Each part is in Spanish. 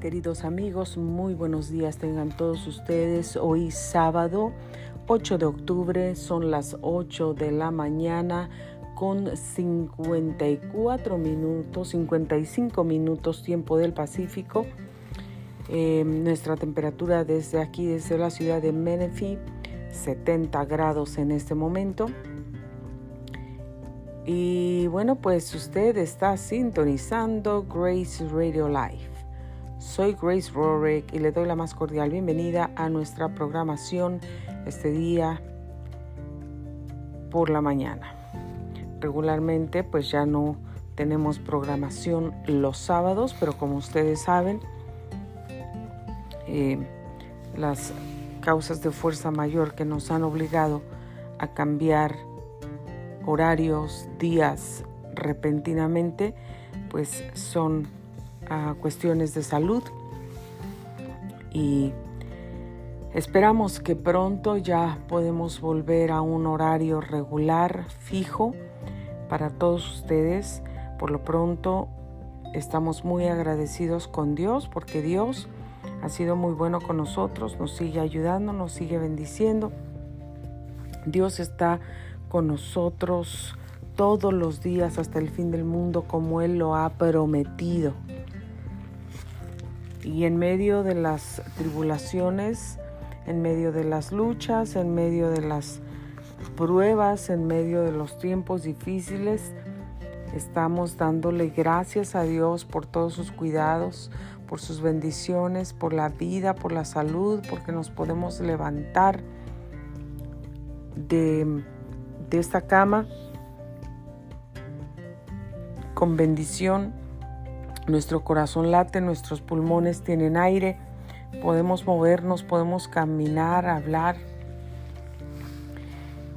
Queridos amigos, muy buenos días tengan todos ustedes. Hoy sábado 8 de octubre son las 8 de la mañana con 54 minutos, 55 minutos tiempo del Pacífico. Eh, nuestra temperatura desde aquí, desde la ciudad de Menifee, 70 grados en este momento. Y bueno, pues usted está sintonizando Grace Radio Live. Soy Grace Rorick y le doy la más cordial bienvenida a nuestra programación este día por la mañana. Regularmente pues ya no tenemos programación los sábados, pero como ustedes saben, eh, las causas de fuerza mayor que nos han obligado a cambiar horarios, días repentinamente, pues son ah, cuestiones de salud y esperamos que pronto ya podemos volver a un horario regular, fijo para todos ustedes. Por lo pronto estamos muy agradecidos con Dios porque Dios ha sido muy bueno con nosotros, nos sigue ayudando, nos sigue bendiciendo. Dios está con nosotros todos los días hasta el fin del mundo como Él lo ha prometido. Y en medio de las tribulaciones, en medio de las luchas, en medio de las pruebas, en medio de los tiempos difíciles, estamos dándole gracias a Dios por todos sus cuidados, por sus bendiciones, por la vida, por la salud, porque nos podemos levantar de de esta cama con bendición. Nuestro corazón late, nuestros pulmones tienen aire, podemos movernos, podemos caminar, hablar,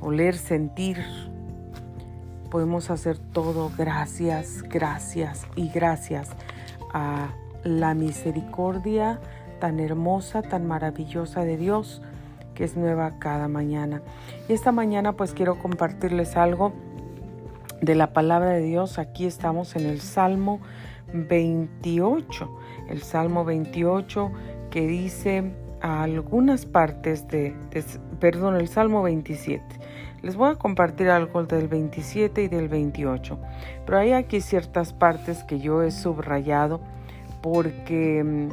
oler, sentir. Podemos hacer todo gracias, gracias y gracias a la misericordia tan hermosa, tan maravillosa de Dios que es nueva cada mañana. Y esta mañana pues quiero compartirles algo de la palabra de Dios. Aquí estamos en el Salmo 28, el Salmo 28 que dice algunas partes de, perdón, el Salmo 27. Les voy a compartir algo del 27 y del 28, pero hay aquí ciertas partes que yo he subrayado porque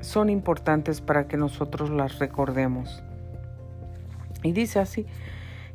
son importantes para que nosotros las recordemos. Y dice así,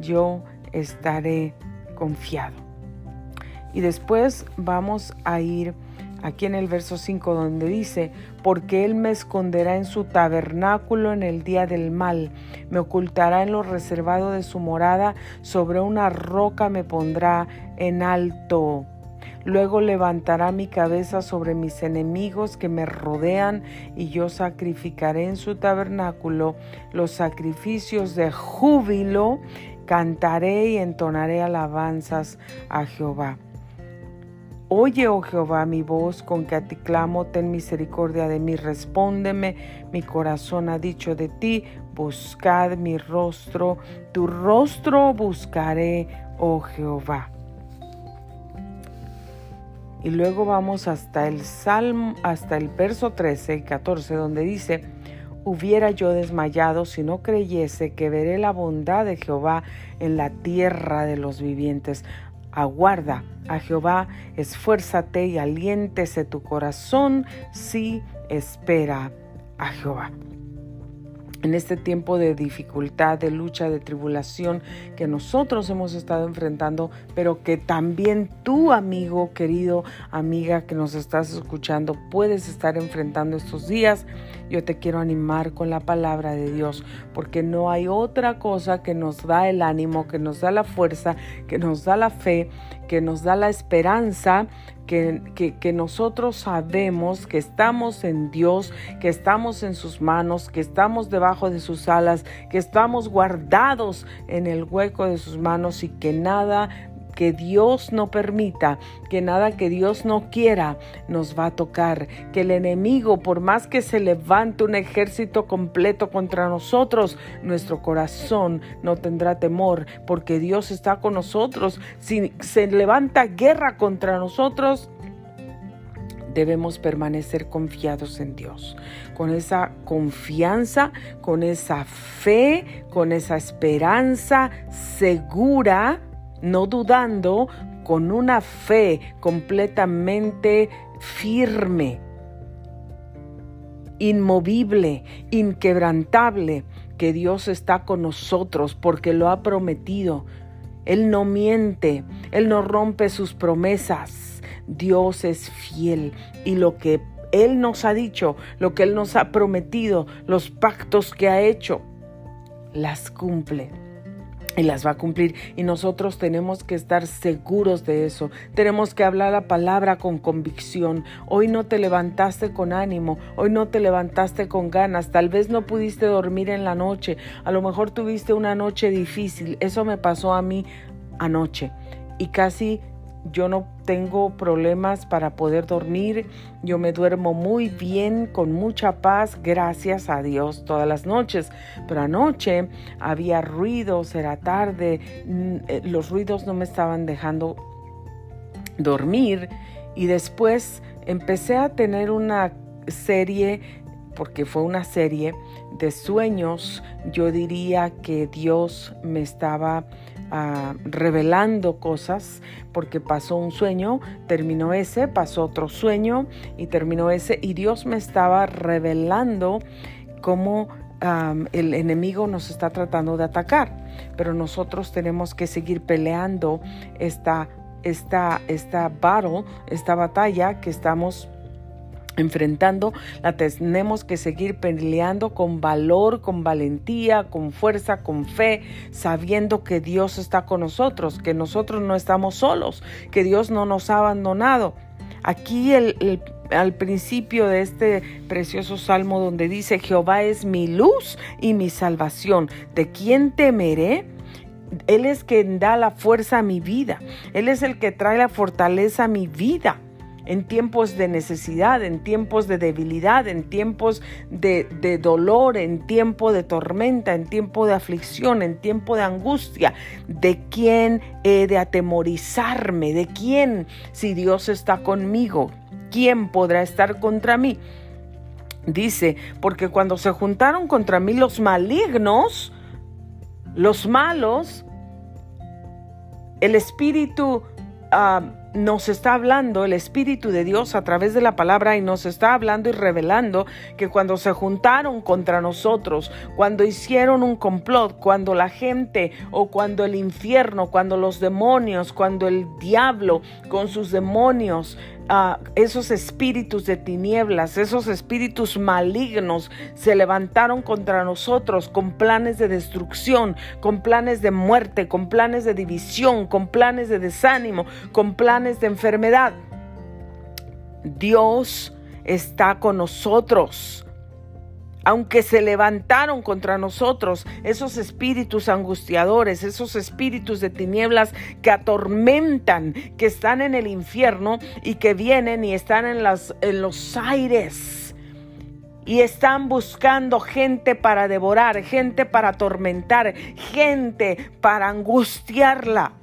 yo estaré confiado. Y después vamos a ir aquí en el verso 5 donde dice, porque Él me esconderá en su tabernáculo en el día del mal, me ocultará en lo reservado de su morada, sobre una roca me pondrá en alto. Luego levantará mi cabeza sobre mis enemigos que me rodean y yo sacrificaré en su tabernáculo los sacrificios de júbilo, cantaré y entonaré alabanzas a Jehová. Oye, oh Jehová, mi voz con que a ti clamo, ten misericordia de mí, respóndeme, mi corazón ha dicho de ti, buscad mi rostro, tu rostro buscaré, oh Jehová. Y luego vamos hasta el Salmo, hasta el verso 13 y 14, donde dice, hubiera yo desmayado si no creyese que veré la bondad de Jehová en la tierra de los vivientes. Aguarda a Jehová, esfuérzate y aliéntese tu corazón si espera a Jehová en este tiempo de dificultad, de lucha, de tribulación que nosotros hemos estado enfrentando, pero que también tú, amigo, querido, amiga que nos estás escuchando, puedes estar enfrentando estos días. yo te quiero animar con la palabra de Dios, porque no hay otra cosa que nos da el ánimo, que nos da la fuerza, que nos da la fe, que nos da la esperanza, que, que, nosotros sabemos que estamos en Dios, que estamos en sus manos, que estamos debajo de sus alas, que estamos guardados en el hueco de sus manos y que nada que Dios no permita, que nada que Dios no quiera nos va a tocar, que el enemigo, por más que se levante un ejército completo contra nosotros, nuestro corazón no tendrá temor, porque Dios está con nosotros. Si se levanta guerra contra nosotros, debemos permanecer confiados en Dios, con esa confianza, con esa fe, con esa esperanza segura no dudando, con una fe completamente firme, inmovible, inquebrantable, que Dios está con nosotros porque lo ha prometido. Él no miente, Él no rompe sus promesas. Dios es fiel y lo que Él nos ha dicho, lo que Él nos ha prometido, los pactos que ha hecho, las cumple y las va a cumplir. Y nosotros tenemos que estar seguros de eso. Tenemos que hablar la palabra con convicción. Hoy no te levantaste con ánimo, hoy no te levantaste con ganas, tal vez no pudiste dormir en la noche, a lo mejor tuviste una noche difícil. Eso me pasó a mí anoche y casi yo no tengo problemas para poder dormir, yo me duermo muy bien, con mucha paz, gracias a Dios todas las noches. Pero anoche había ruidos, era tarde, mm, eh, los ruidos no me estaban dejando dormir y después empecé a tener una serie, porque fue una serie de sueños, yo diría que Dios me estaba revelando cosas porque pasó un sueño, terminó ese, pasó otro sueño y terminó ese y Dios me estaba revelando cómo el enemigo nos está tratando de atacar, pero nosotros tenemos que seguir peleando esta, esta, esta battle, esta batalla que estamos enfrentando, la tenemos que seguir peleando con valor, con valentía, con fuerza, con fe, sabiendo que Dios está con nosotros, que nosotros no estamos solos, que Dios no nos ha abandonado. Aquí el, al principio de este precioso salmo donde dice, Jehová es mi luz y mi salvación, ¿de quién temeré? Él es quien da la fuerza a mi vida, Él es el que trae la fortaleza a mi vida en tiempos de necesidad, en tiempos de debilidad, en tiempos de, dolor, en tiempo de tormenta, en tiempo de aflicción, en tiempo de angustia. ¿De quién he de atemorizarme? ¿De quién si Dios está conmigo? ¿Quién podrá estar contra mí? Dice, porque cuando se juntaron contra mí los malignos, los malos, el espíritu... Ah, nos está hablando el Espíritu de Dios a través de la palabra y nos está hablando y revelando que cuando se juntaron contra nosotros, cuando hicieron un complot, cuando la gente o cuando el infierno, cuando los demonios, cuando el diablo con sus demonios esos espíritus de tinieblas, esos espíritus malignos se levantaron contra nosotros con planes de destrucción, con planes de muerte, con planes de división, con planes de desánimo, con planes de enfermedad. Dios está con nosotros aunque se levantaron contra nosotros esos espíritus angustiadores, esos espíritus de tinieblas que atormentan, que están en el infierno y que vienen y están en, en los aires y están buscando gente para devorar, gente para atormentar, gente para angustiarla.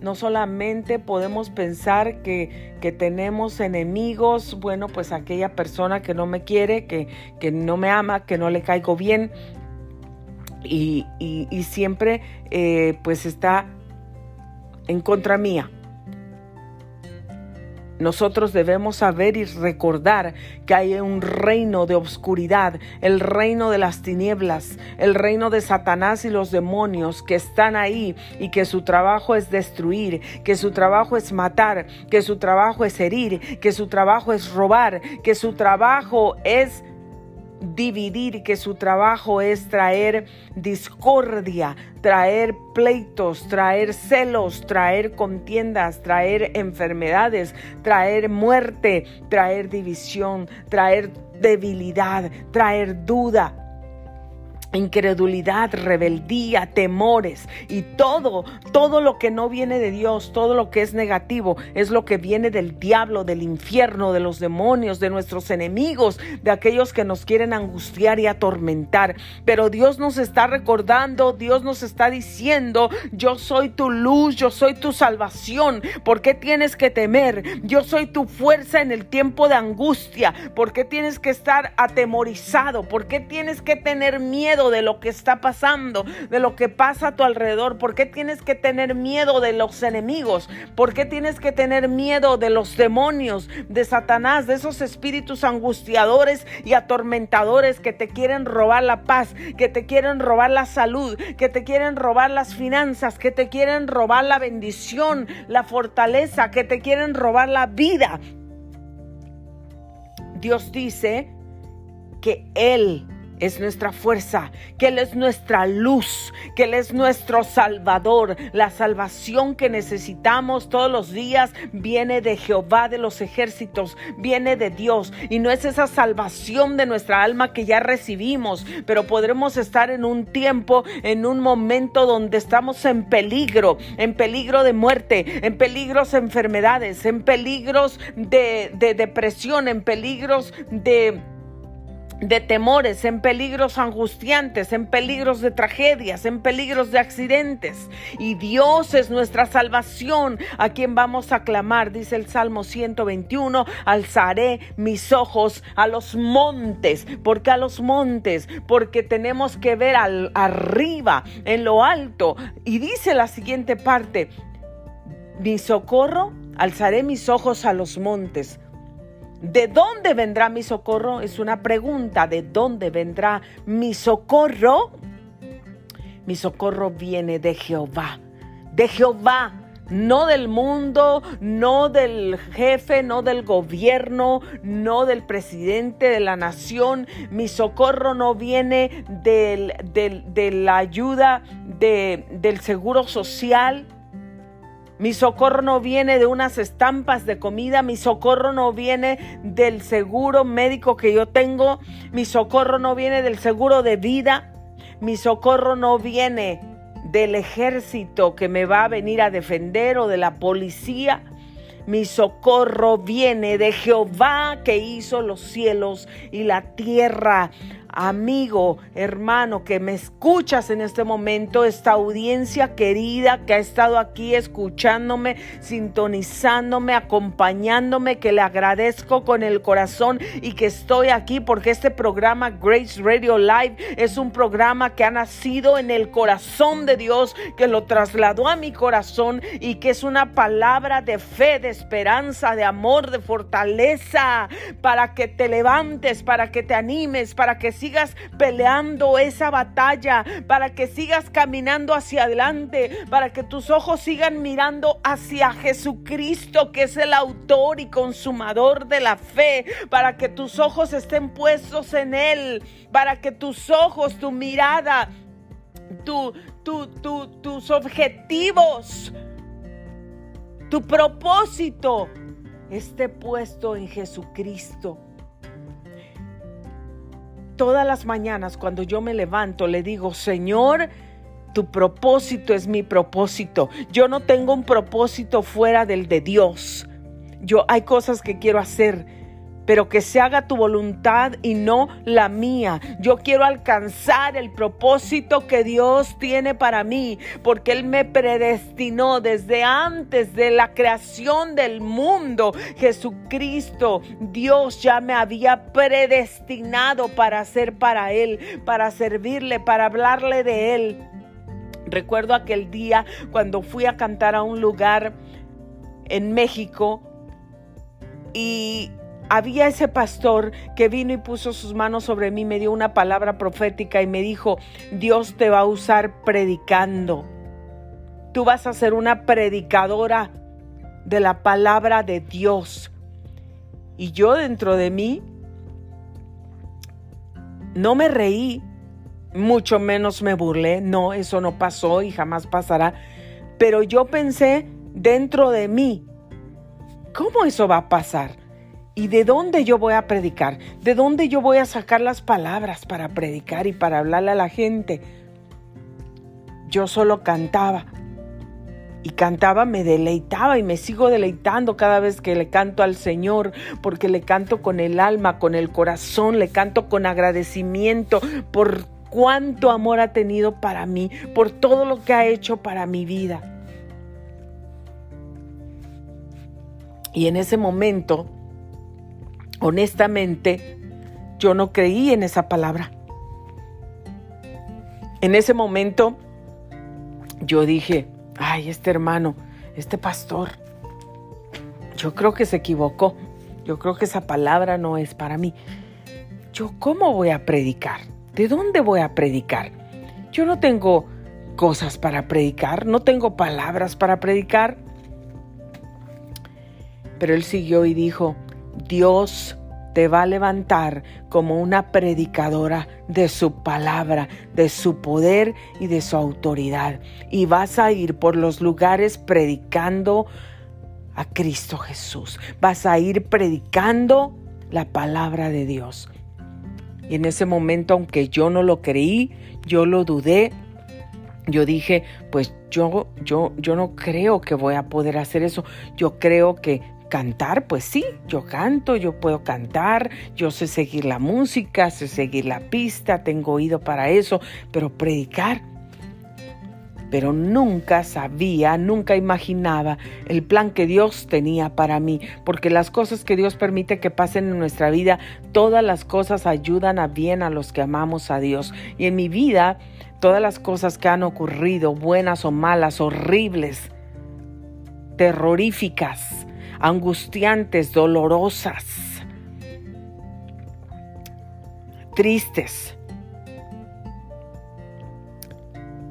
No solamente podemos pensar que, tenemos enemigos, bueno, pues aquella persona que no me quiere, que, que no me ama, que no le caigo bien y, siempre eh, pues está en contra mía. Nosotros debemos saber y recordar que hay un reino de obscuridad, el reino de las tinieblas, el reino de Satanás y los demonios que están ahí y que su trabajo es destruir, que su trabajo es matar, que su trabajo es herir, que su trabajo es robar, que su trabajo es dividir, que su trabajo es traer discordia, traer pleitos, traer celos, traer contiendas, traer enfermedades, traer muerte, traer división, traer debilidad, traer duda incredulidad, rebeldía, temores y todo, todo lo que no viene de Dios, todo lo que es negativo, es lo que viene del diablo, del infierno, de los demonios, de nuestros enemigos, de aquellos que nos quieren angustiar y atormentar. Pero Dios nos está recordando, Dios nos está diciendo, yo soy tu luz, yo soy tu salvación. ¿Por qué tienes que temer? Yo soy tu fuerza en el tiempo de angustia. ¿Por qué tienes que estar atemorizado? ¿Por qué tienes que tener miedo? De lo que está pasando, de lo que pasa a tu alrededor? ¿Por qué tienes que tener miedo de los enemigos? ¿Por qué tienes que tener miedo de los demonios, de Satanás, de esos espíritus angustiadores y atormentadores que te quieren robar la paz, que te quieren robar la salud, que te quieren robar las finanzas, que te quieren robar la bendición, la fortaleza, que te quieren robar la vida? Dios dice que Él es nuestra fuerza, que Él es nuestra luz, que Él es nuestro Salvador. La salvación que necesitamos todos los días viene de Jehová de los ejércitos, viene de Dios. Y no es esa salvación de nuestra alma que ya recibimos, pero podremos estar en un tiempo, en un momento donde estamos en peligro, en peligro de muerte, en peligros de enfermedades, en peligros de, de depresión, en peligros de de temores, en peligros angustiantes, en peligros de tragedias, en peligros de accidentes. Y Dios es nuestra salvación, a quien vamos a clamar, dice el Salmo 121, alzaré mis ojos a los montes. ¿Por qué a los montes? Porque tenemos que ver arriba, en lo alto. Y dice la siguiente parte, mi socorro, alzaré mis ojos a los montes. ¿De dónde vendrá mi socorro? Es una pregunta. ¿De dónde vendrá mi socorro? Mi socorro viene de Jehová. De Jehová. No del mundo, no del jefe, no del gobierno, no del presidente de la nación. Mi socorro no viene de la ayuda del seguro social mi socorro no viene de unas estampas de comida, mi socorro no viene del seguro médico que yo tengo, mi socorro no viene del seguro de vida, mi socorro no viene del ejército que me va a venir a defender o de la policía. Mi socorro viene de Jehová que hizo los cielos y la tierra amigo, hermano, que me escuchas en este momento, esta audiencia querida que ha estado aquí escuchándome, sintonizándome, acompañándome, que le agradezco con el corazón y que estoy aquí porque este programa Grace Radio Live es un programa que ha nacido en el corazón de Dios, que lo trasladó a mi corazón y que es una palabra de fe, de esperanza, de amor, de fortaleza, para que te levantes, para que te animes, para que sigas peleando esa batalla, para que sigas caminando hacia adelante, para que tus ojos sigan mirando hacia Jesucristo, que es el autor y consumador de la fe, para que tus ojos estén puestos en Él, para que tus ojos, tu mirada, tu, tus objetivos, tu propósito esté puesto en Jesucristo. Todas las mañanas cuando yo me levanto le digo, Señor, tu propósito es mi propósito. Yo no tengo un propósito fuera del de Dios. Yo hay cosas que quiero hacer pero que se haga tu voluntad y no la mía. Yo quiero alcanzar el propósito que Dios tiene para mí, porque Él me predestinó desde antes de la creación del mundo. Jesucristo, Dios ya me había predestinado para ser para Él, para servirle, para hablarle de Él. Recuerdo aquel día cuando fui a cantar a un lugar en México y había ese pastor que vino y puso sus manos sobre mí, me dio una palabra profética y me dijo, Dios te va a usar predicando. Tú vas a ser una predicadora de la palabra de Dios. Y yo dentro de mí no me reí, mucho menos me burlé, no, eso no pasó y jamás pasará. Pero yo pensé dentro de mí, ¿cómo eso va a pasar? ¿Y de dónde yo voy a predicar? ¿De dónde yo voy a sacar las palabras para predicar y para hablarle a la gente? Yo solo cantaba. Y cantaba, me deleitaba y me sigo deleitando cada vez que le canto al Señor, porque le canto con el alma, con el corazón, le canto con agradecimiento por cuánto amor ha tenido para mí, por todo lo que ha hecho para mi vida. Y en ese momento honestamente, yo no creí en esa palabra. En ese momento, yo dije, ay, este hermano, este pastor, yo creo que se equivocó. Yo creo que esa palabra no es para mí. ¿Yo cómo voy a predicar? ¿De dónde voy a predicar? Yo no tengo cosas para predicar, no tengo palabras para predicar. Pero él siguió y dijo, Dios te va a levantar como una predicadora de su palabra, de su poder y de su autoridad. Y vas a ir por los lugares predicando a Cristo Jesús. Vas a ir predicando la palabra de Dios. Y en ese momento, aunque yo no lo creí, yo lo dudé, yo dije, pues yo, yo, yo no creo que voy a poder hacer eso. Yo creo que Cantar, pues sí, yo canto, yo puedo cantar, yo sé seguir la música, sé seguir la pista, tengo oído para eso, pero predicar. Pero nunca sabía, nunca imaginaba el plan que Dios tenía para mí, porque las cosas que Dios permite que pasen en nuestra vida, todas las cosas ayudan a bien a los que amamos a Dios. Y en mi vida, todas las cosas que han ocurrido, buenas o malas, horribles, terroríficas, angustiantes, dolorosas, tristes.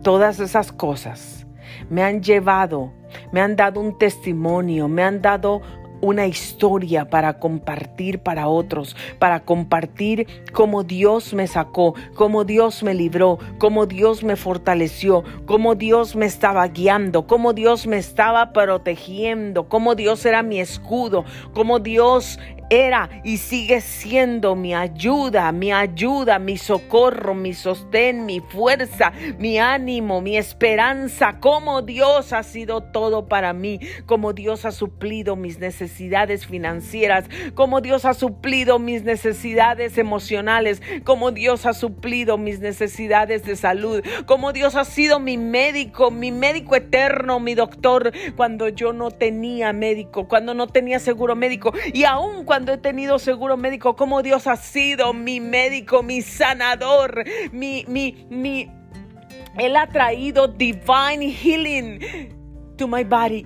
Todas esas cosas me han llevado, me han dado un testimonio, me han dado una historia para compartir para otros, para compartir cómo Dios me sacó, cómo Dios me libró, cómo Dios me fortaleció, cómo Dios me estaba guiando, cómo Dios me estaba protegiendo, cómo Dios era mi escudo, cómo Dios era y sigue siendo mi ayuda, mi ayuda, mi socorro, mi sostén, mi fuerza, mi ánimo, mi esperanza, como Dios ha sido todo para mí, como Dios ha suplido mis necesidades financieras, como Dios ha suplido mis necesidades emocionales, como Dios ha suplido mis necesidades de salud, como Dios ha sido mi médico, mi médico eterno, mi doctor, cuando yo no tenía médico, cuando no tenía seguro médico y aún cuando cuando he tenido seguro médico, como Dios ha sido mi médico, mi sanador, mi, mi, mi, Él ha traído divine healing to my body.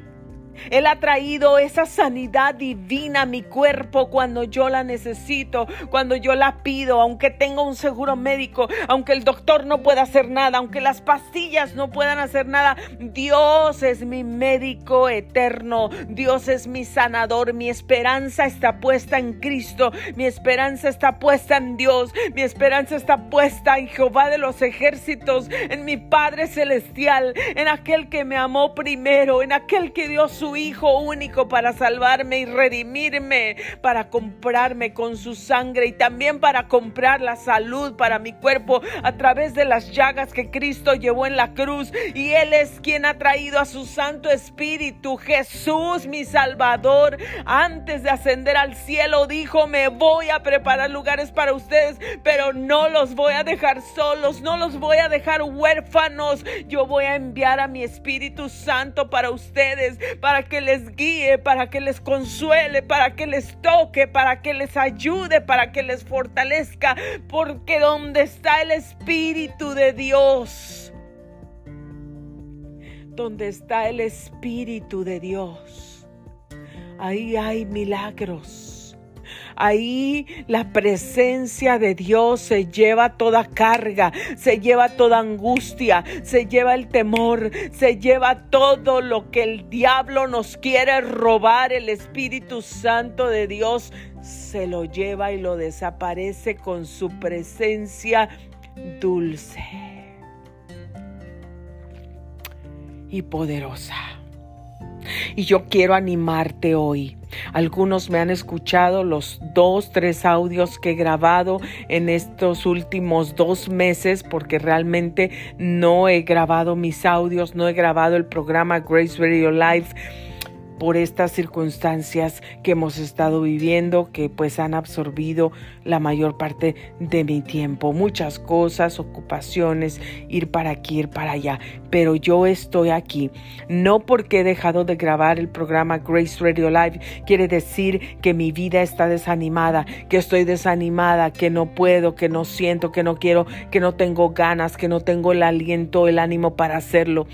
Él ha traído esa sanidad divina a mi cuerpo cuando yo la necesito, cuando yo la pido, aunque tenga un seguro médico, aunque el doctor no pueda hacer nada, aunque las pastillas no puedan hacer nada. Dios es mi médico eterno, Dios es mi sanador, mi esperanza está puesta en Cristo, mi esperanza está puesta en Dios, mi esperanza está puesta en Jehová de los ejércitos, en mi Padre celestial, en aquel que me amó primero, en aquel que dio su Hijo único para salvarme y redimirme, para comprarme con su sangre y también para comprar la salud para mi cuerpo a través de las llagas que Cristo llevó en la cruz. Y Él es quien ha traído a su Santo Espíritu, Jesús mi Salvador. Antes de ascender al cielo dijo, me voy a preparar lugares para ustedes, pero no los voy a dejar solos, no los voy a dejar huérfanos. Yo voy a enviar a mi Espíritu Santo para ustedes, que les guíe, para que les consuele, para que les toque, para que les ayude, para que les fortalezca, porque donde está el Espíritu de Dios, donde está el Espíritu de Dios, ahí hay milagros. Ahí la presencia de Dios se lleva toda carga, se lleva toda angustia, se lleva el temor, se lleva todo lo que el diablo nos quiere robar. El Espíritu Santo de Dios se lo lleva y lo desaparece con su presencia dulce y poderosa. Y yo quiero animarte hoy. Algunos me han escuchado los dos, tres audios que he grabado en estos últimos dos meses porque realmente no he grabado mis audios, no he grabado el programa Grace Radio Live por estas circunstancias que hemos estado viviendo, que pues han absorbido la mayor parte de mi tiempo, muchas cosas, ocupaciones, ir para aquí, ir para allá, pero yo estoy aquí, no porque he dejado de grabar el programa Grace Radio Live, quiere decir que mi vida está desanimada, que estoy desanimada, que no puedo, que no siento, que no quiero, que no tengo ganas, que no tengo el aliento, el ánimo para hacerlo.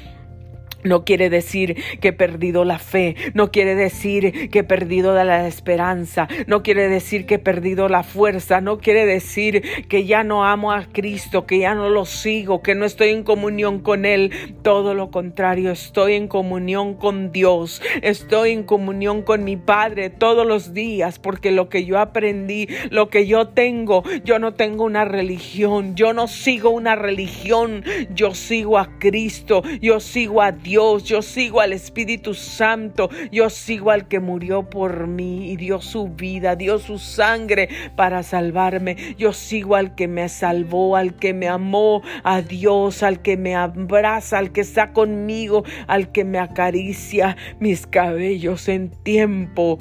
No quiere decir que he perdido la fe, no quiere decir que he perdido la esperanza, no quiere decir que he perdido la fuerza, no quiere decir que ya no amo a Cristo, que ya no lo sigo, que no estoy en comunión con Él. Todo lo contrario, estoy en comunión con Dios, estoy en comunión con mi Padre todos los días, porque lo que yo aprendí, lo que yo tengo, yo no tengo una religión, yo no sigo una religión, yo sigo a Cristo, yo sigo a Dios Dios, yo sigo al Espíritu Santo, yo sigo al que murió por mí y dio su vida, dio su sangre para salvarme. Yo sigo al que me salvó, al que me amó, a Dios, al que me abraza, al que está conmigo, al que me acaricia mis cabellos en tiempo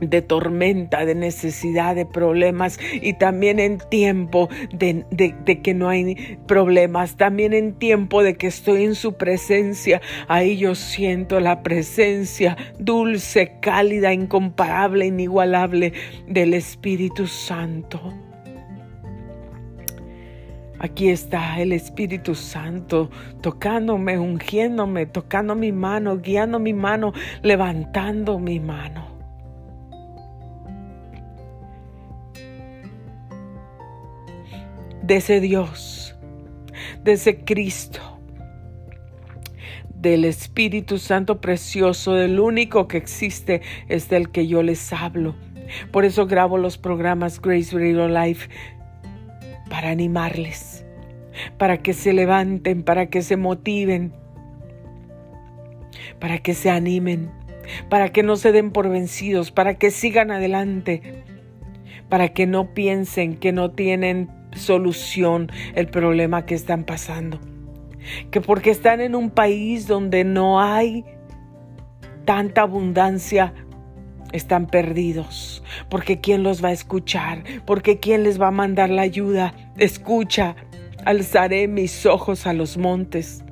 de tormenta, de necesidad, de problemas y también en tiempo de, que no hay problemas, también en tiempo de que estoy en su presencia, ahí yo siento la presencia dulce, cálida, incomparable, inigualable del Espíritu Santo. Aquí está el Espíritu Santo tocándome, ungiéndome, tocando mi mano, guiando mi mano, levantando mi mano. De ese Dios, de ese Cristo, del Espíritu Santo precioso, del único que existe, es del que yo les hablo. Por eso grabo los programas Grace Radio Life para animarles, para que se levanten, para que se motiven, para que se animen, para que no se den por vencidos, para que sigan adelante, para que no piensen que no tienen solución el problema que están pasando. Que porque están en un país donde no hay tanta abundancia, están perdidos. Porque ¿quién los va a escuchar? Porque ¿quién les va a mandar la ayuda? Escucha, alzaré mis ojos a los montes.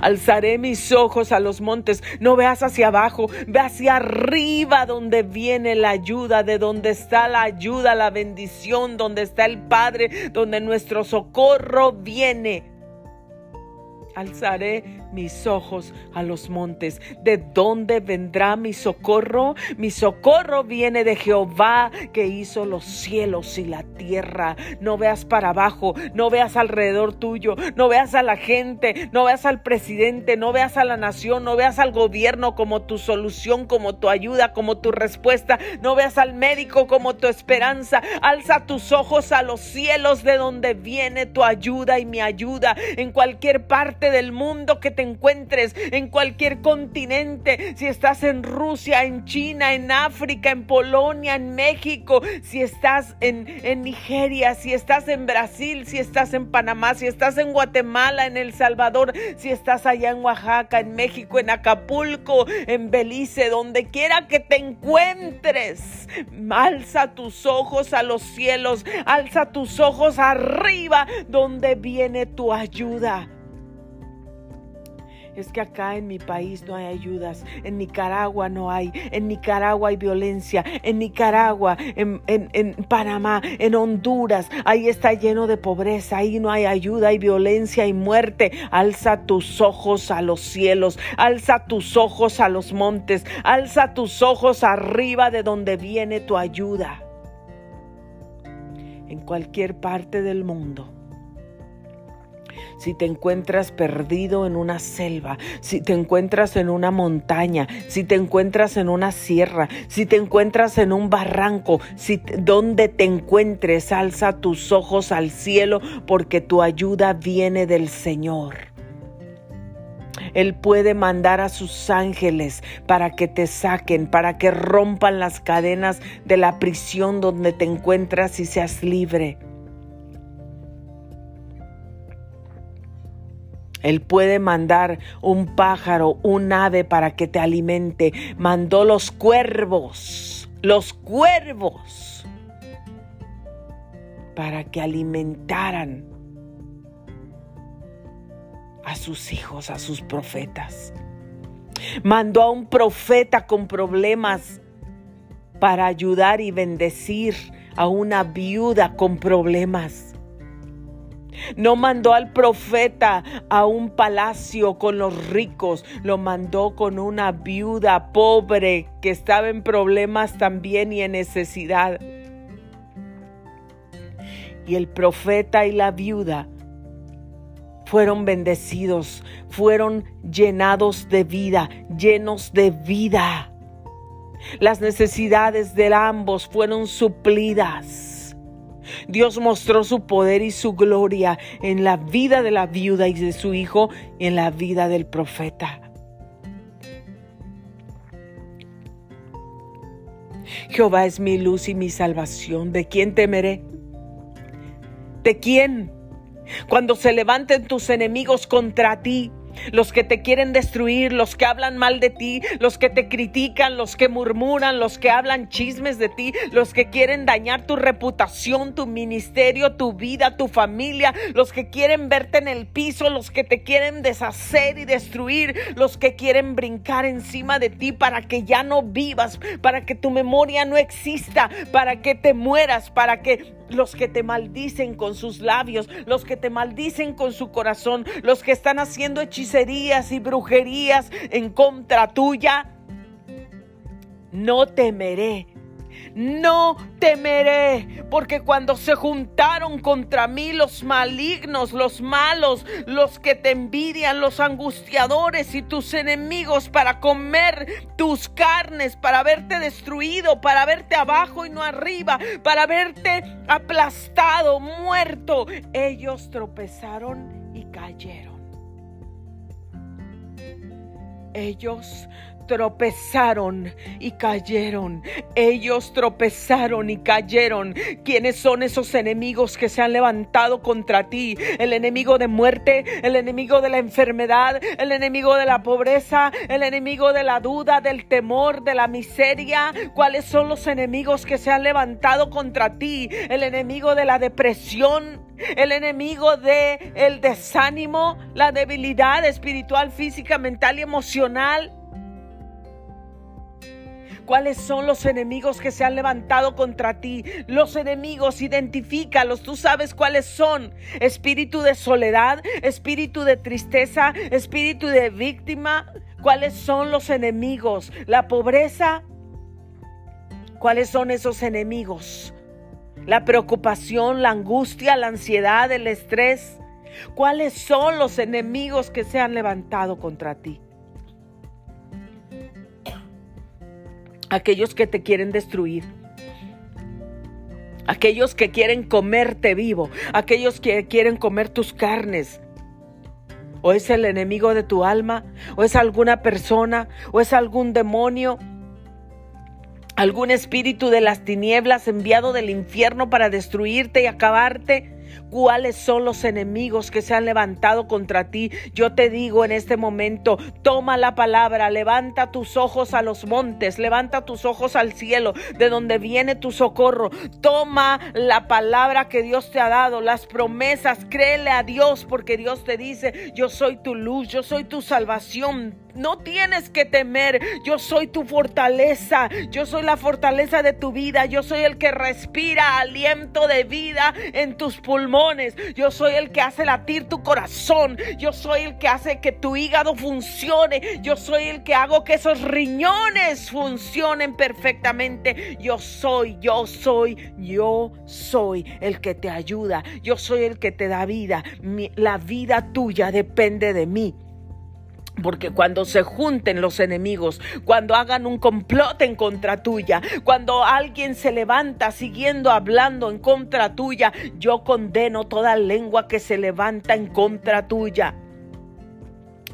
Alzaré mis ojos a los montes. No veas hacia abajo, ve hacia arriba donde viene la ayuda, de donde está la ayuda, la bendición, donde está el Padre, donde nuestro socorro viene. Alzaré mis ojos a los montes. ¿De dónde vendrá mi socorro? Mi socorro viene de Jehová que hizo los cielos y la tierra. No veas para abajo, no veas alrededor tuyo, no veas a la gente, no veas al presidente, no veas a la nación, no veas al gobierno como tu solución, como tu ayuda, como tu respuesta. No veas al médico como tu esperanza. Alza tus ojos a los cielos de donde viene tu ayuda y mi ayuda en cualquier parte del mundo que te encuentres, en cualquier continente, si estás en Rusia, en China, en África, en Polonia, en México, si estás en, en Nigeria, si estás en Brasil, si estás en Panamá, si estás en Guatemala, en El Salvador, si estás allá en Oaxaca, en México, en Acapulco, en Belice, donde quiera que te encuentres, alza tus ojos a los cielos, alza tus ojos arriba donde viene tu ayuda es que acá en mi país no hay ayudas, en Nicaragua no hay, en Nicaragua hay violencia, en Nicaragua, en, en, Panamá, en Honduras, ahí está lleno de pobreza, ahí no hay ayuda, hay violencia y muerte. Alza tus ojos a los cielos, alza tus ojos a los montes, alza tus ojos arriba de donde viene tu ayuda. En cualquier parte del mundo si te encuentras perdido en una selva, si te encuentras en una montaña, si te encuentras en una sierra, si te encuentras en un barranco, si donde te encuentres, alza tus ojos al cielo porque tu ayuda viene del Señor. Él puede mandar a sus ángeles para que te saquen, para que rompan las cadenas de la prisión donde te encuentras y seas libre. Él puede mandar un pájaro, un ave para que te alimente. Mandó los cuervos, los cuervos, para que alimentaran a sus hijos, a sus profetas. Mandó a un profeta con problemas para ayudar y bendecir a una viuda con problemas. No mandó al profeta a un palacio con los ricos, lo mandó con una viuda pobre que estaba en problemas también y en necesidad. Y el profeta y la viuda fueron bendecidos, fueron llenados de vida, llenos de vida. Las necesidades de ambos fueron suplidas. Dios mostró su poder y su gloria en la vida de la viuda y de su hijo en la vida del profeta. Jehová es mi luz y mi salvación. ¿De quién temeré? ¿De quién? Cuando se levanten tus enemigos contra ti, los que te quieren destruir, los que hablan mal de ti, los que te critican, los que murmuran, los que hablan chismes de ti, los que quieren dañar tu reputación, tu ministerio, tu vida, tu familia, los que quieren verte en el piso, los que te quieren deshacer y destruir, los que quieren brincar encima de ti para que ya no vivas, para que tu memoria no exista, para que te mueras, para que los que te maldicen con sus labios, los que te maldicen con su corazón, los que están haciendo y brujerías en contra tuya, no temeré no temeré, porque cuando se juntaron contra mí los malignos, los malos, los que te envidian, los angustiadores y tus enemigos para comer tus carnes, para verte destruido, para verte abajo y no arriba, para verte aplastado, muerto, ellos tropezaron y cayeron. Ellos tropezaron y cayeron. Ellos tropezaron y cayeron. ¿Quiénes son esos enemigos que se han levantado contra ti? El enemigo de muerte, el enemigo de la enfermedad, el enemigo de la pobreza, el enemigo de la duda, del temor, de la miseria. ¿Cuáles son los enemigos que se han levantado contra ti? El enemigo de la depresión, el enemigo de el desánimo, la debilidad espiritual, física, mental y emocional cuáles son los enemigos que se han levantado contra ti. Los enemigos, identifícalos, tú sabes cuáles son. Espíritu de soledad, espíritu de tristeza, espíritu de víctima. ¿Cuáles son los enemigos? La pobreza. ¿Cuáles son esos enemigos? La preocupación, la angustia, la ansiedad, el estrés. ¿Cuáles son los enemigos que se han levantado contra ti? Aquellos que te quieren destruir. Aquellos que quieren comerte vivo, aquellos que quieren comer tus carnes. O es el enemigo de tu alma, o es alguna persona, o es algún demonio, algún espíritu de las tinieblas enviado del infierno para destruirte y acabarte. Cuáles son los enemigos que se han levantado contra ti. Yo te digo en este momento, toma la palabra, levanta tus ojos a los montes, levanta tus ojos al cielo, de donde viene tu socorro. Toma la palabra que Dios te ha dado, las promesas, créele a Dios, porque Dios te dice, yo soy tu luz, yo soy tu salvación. No tienes que temer, yo soy tu fortaleza, yo soy la fortaleza de tu vida, yo soy el que respira aliento de vida en tus pulmones, yo soy el que hace latir tu corazón, yo soy el que hace que tu hígado funcione, yo soy el que hago que esos riñones funcionen perfectamente, yo soy, yo soy, yo soy el que te ayuda, yo soy el que te da vida, la vida tuya depende de mí. Porque cuando se junten los enemigos, cuando hagan un complot en contra tuya, cuando alguien se levanta siguiendo hablando en contra tuya, yo condeno toda lengua que se levanta en contra tuya.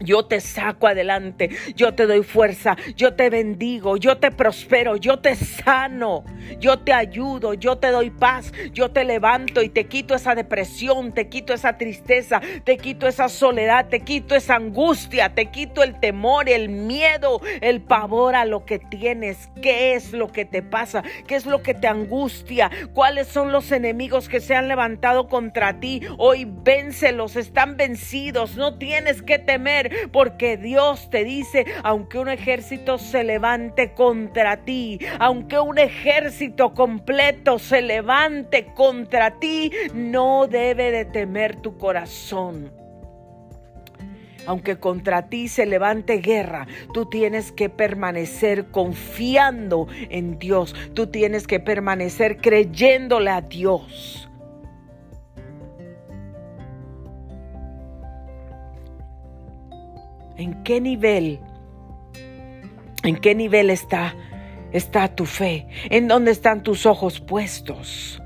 Yo te saco adelante, yo te doy fuerza, yo te bendigo, yo te prospero, yo te sano, yo te ayudo, yo te doy paz, yo te levanto y te quito esa depresión, te quito esa tristeza, te quito esa soledad, te quito esa angustia, te quito el temor, el miedo, el pavor a lo que tienes. ¿Qué es lo que te pasa? ¿Qué es lo que te angustia? ¿Cuáles son los enemigos que se han levantado contra ti? Hoy véncelos, están vencidos, no tienes que temer porque Dios te dice, aunque un ejército se levante contra ti, aunque un ejército completo se levante contra ti, no debe de temer tu corazón aunque contra ti se levante guerra, tú tienes que permanecer confiando en Dios, tú tienes que permanecer creyéndole a Dios. ¿En qué nivel? ¿En qué nivel está está tu fe? ¿En dónde están tus ojos puestos?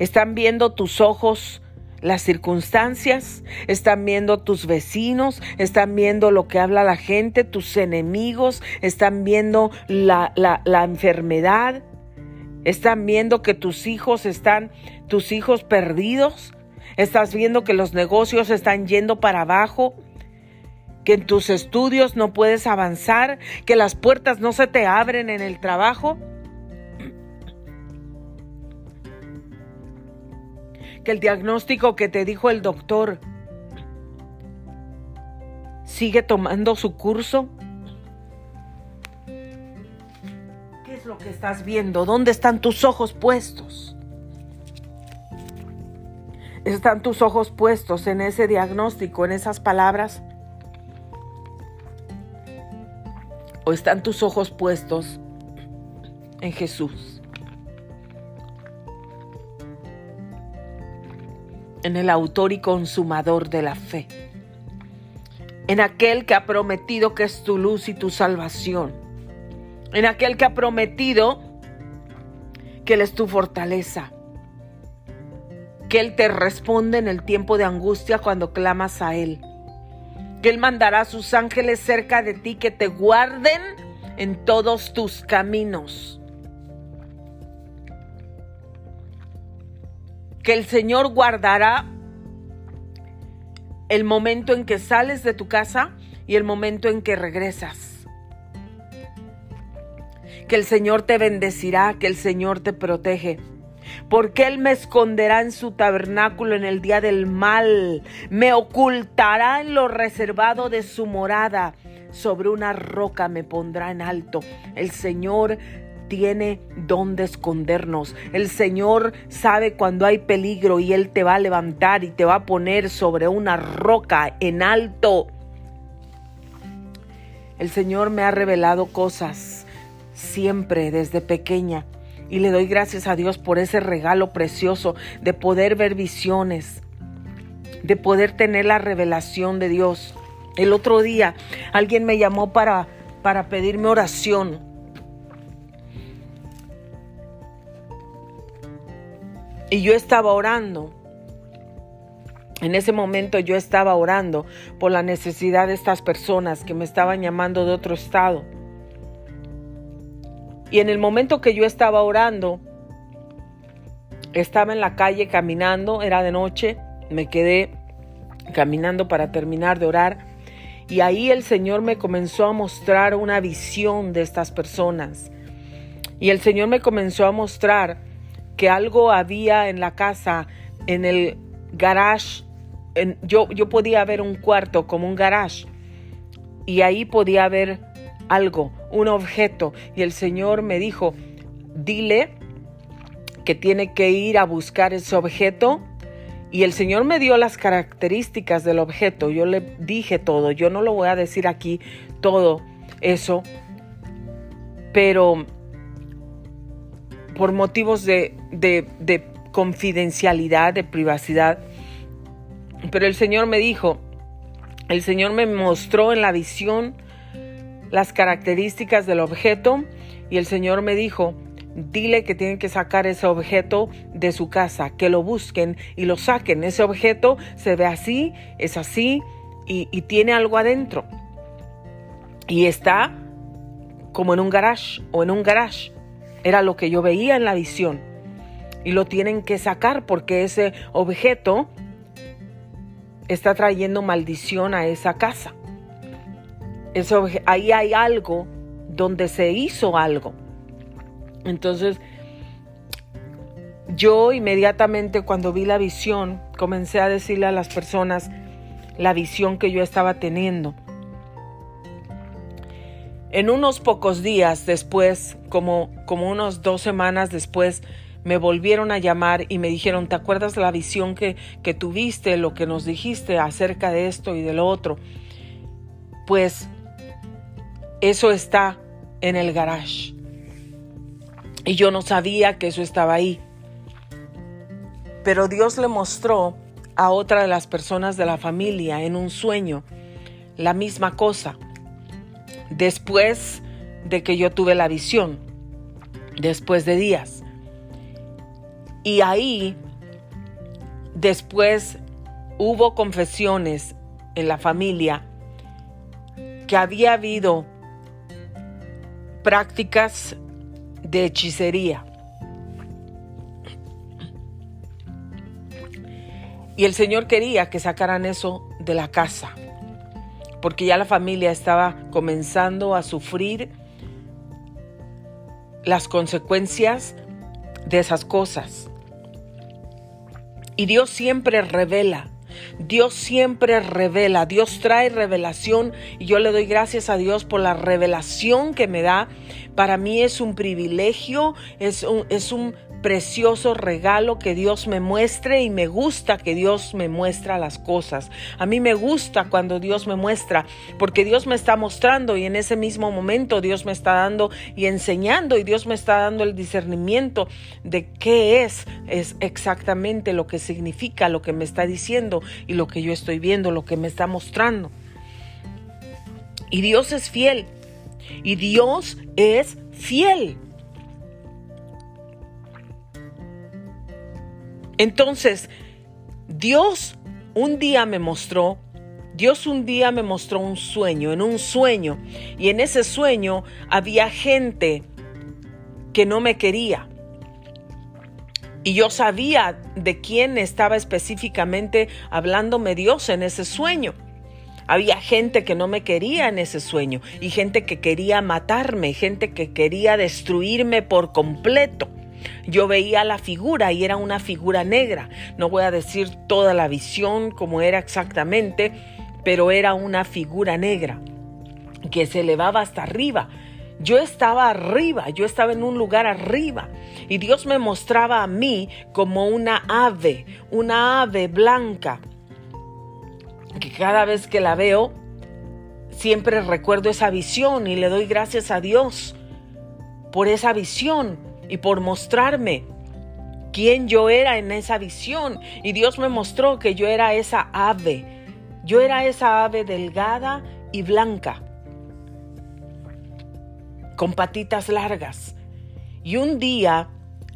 ¿Están viendo tus ojos las circunstancias? ¿Están viendo tus vecinos? ¿Están viendo lo que habla la gente, tus enemigos? ¿Están viendo la, la, la enfermedad? ¿Están viendo que tus hijos están, tus hijos perdidos? ¿Estás viendo que los negocios están yendo para abajo? Que en tus estudios no puedes avanzar, que las puertas no se te abren en el trabajo. Que el diagnóstico que te dijo el doctor sigue tomando su curso. ¿Qué es lo que estás viendo? ¿Dónde están tus ojos puestos? ¿Están tus ojos puestos en ese diagnóstico, en esas palabras? ¿O están tus ojos puestos en Jesús? En el autor y consumador de la fe. En aquel que ha prometido que es tu luz y tu salvación. En aquel que ha prometido que Él es tu fortaleza. Que Él te responde en el tiempo de angustia cuando clamas a Él Él mandará a sus ángeles cerca de ti que te guarden en todos tus caminos. Que el Señor guardará el momento en que sales de tu casa y el momento en que regresas. Que el Señor te bendecirá, que el Señor te protege porque Él me esconderá en su tabernáculo en el día del mal, me ocultará en lo reservado de su morada, sobre una roca me pondrá en alto. El Señor tiene donde escondernos. El Señor sabe cuando hay peligro y Él te va a levantar y te va a poner sobre una roca en alto. El Señor me ha revelado cosas siempre desde pequeña y le doy gracias a Dios por ese regalo precioso de poder ver visiones, de poder tener la revelación de Dios. El otro día alguien me llamó para, para pedirme oración. Y yo estaba orando. En ese momento yo estaba orando por la necesidad de estas personas que me estaban llamando de otro estado. Y en el momento que yo estaba orando, estaba en la calle caminando, era de noche, me quedé caminando para terminar de orar y ahí el Señor me comenzó a mostrar una visión de estas personas. Y el Señor me comenzó a mostrar que algo había en la casa, en el garage. yo, yo podía ver un cuarto como un garage. Y ahí podía ver algo, un objeto. Y el Señor me dijo, dile que tiene que ir a buscar ese objeto. Y el Señor me dio las características del objeto. Yo le dije todo. Yo no lo voy a decir aquí todo eso. Pero por motivos de, de, confidencialidad, de privacidad. Pero el Señor me dijo, el Señor me mostró en la visión las características del objeto y el Señor me dijo, dile que tienen que sacar ese objeto de su casa, que lo busquen y lo saquen. Ese objeto se ve así, es así y, tiene algo adentro. Y está como en un garage o en un garage. Era lo que yo veía en la visión. Y lo tienen que sacar porque ese objeto está trayendo maldición a esa casa. Ahí hay algo donde se hizo algo. Entonces, yo inmediatamente cuando vi la visión, comencé a decirle a las personas la visión que yo estaba teniendo. En unos pocos días después, como, como unos dos semanas después, me volvieron a llamar y me dijeron, ¿te acuerdas la visión que, que tuviste, lo que nos dijiste acerca de esto y de lo otro? Pues eso está en el garage. Y yo no sabía que eso estaba ahí. Pero Dios le mostró a otra de las personas de la familia en un sueño la misma cosa después de que yo tuve la visión, después de días. Y ahí, después hubo confesiones en la familia que había habido prácticas de hechicería. Y el Señor quería que sacaran eso de la casa porque ya la familia estaba comenzando a sufrir las consecuencias de esas cosas. Y Dios siempre revela, Dios siempre revela, Dios trae revelación y yo le doy gracias a Dios por la revelación que me da. Para mí es un privilegio, es un, es un precioso regalo que Dios me muestre y me gusta que Dios me muestra las cosas. A mí me gusta cuando Dios me muestra porque Dios me está mostrando y en ese mismo momento Dios me está dando y enseñando y Dios me está dando el discernimiento de qué es, es exactamente lo que significa, lo que me está diciendo y lo que yo estoy viendo, lo que me está mostrando. Y Dios es fiel. Y Dios es fiel. Entonces, Dios un día me mostró, Dios un día me mostró un sueño, en un sueño, y en ese sueño había gente que no me quería. Y yo sabía de quién estaba específicamente hablándome Dios en ese sueño. Había gente que no me quería en ese sueño y gente que quería matarme, gente que quería destruirme por completo. Yo veía la figura y era una figura negra. No voy a decir toda la visión como era exactamente, pero era una figura negra que se elevaba hasta arriba. Yo estaba arriba, yo estaba en un lugar arriba y Dios me mostraba a mí como una ave, una ave blanca, que cada vez que la veo, siempre recuerdo esa visión y le doy gracias a Dios por esa visión y por mostrarme quién yo era en esa visión. Y Dios me mostró que yo era esa ave. Yo era esa ave delgada y blanca, con patitas largas. Y un día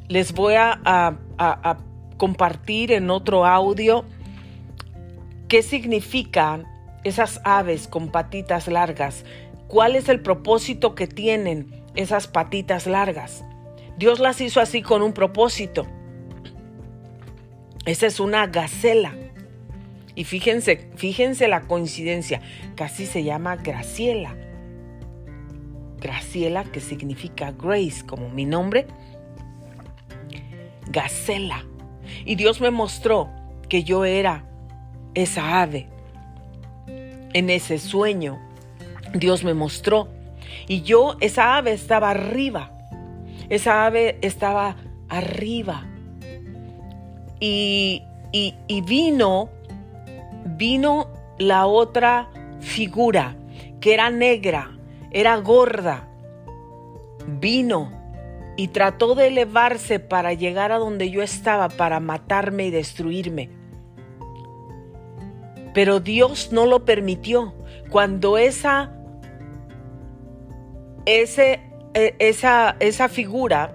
les voy a, a compartir en otro audio qué significan esas aves con patitas largas, cuál es el propósito que tienen esas patitas largas. Dios las hizo así con un propósito. Esa es una gacela. Y fíjense, fíjense la coincidencia, casi se llama Graciela. Graciela, que significa Grace, como mi nombre. Gacela. Y Dios me mostró que yo era esa ave. En ese sueño, Dios me mostró. Y yo, esa ave estaba arriba. Esa ave estaba arriba. Y, y, vino vino la otra figura, que era negra, era gorda. Vino y trató de elevarse para llegar a donde yo estaba, para matarme y destruirme. Pero Dios no lo permitió. Cuando esa, ese, esa, esa figura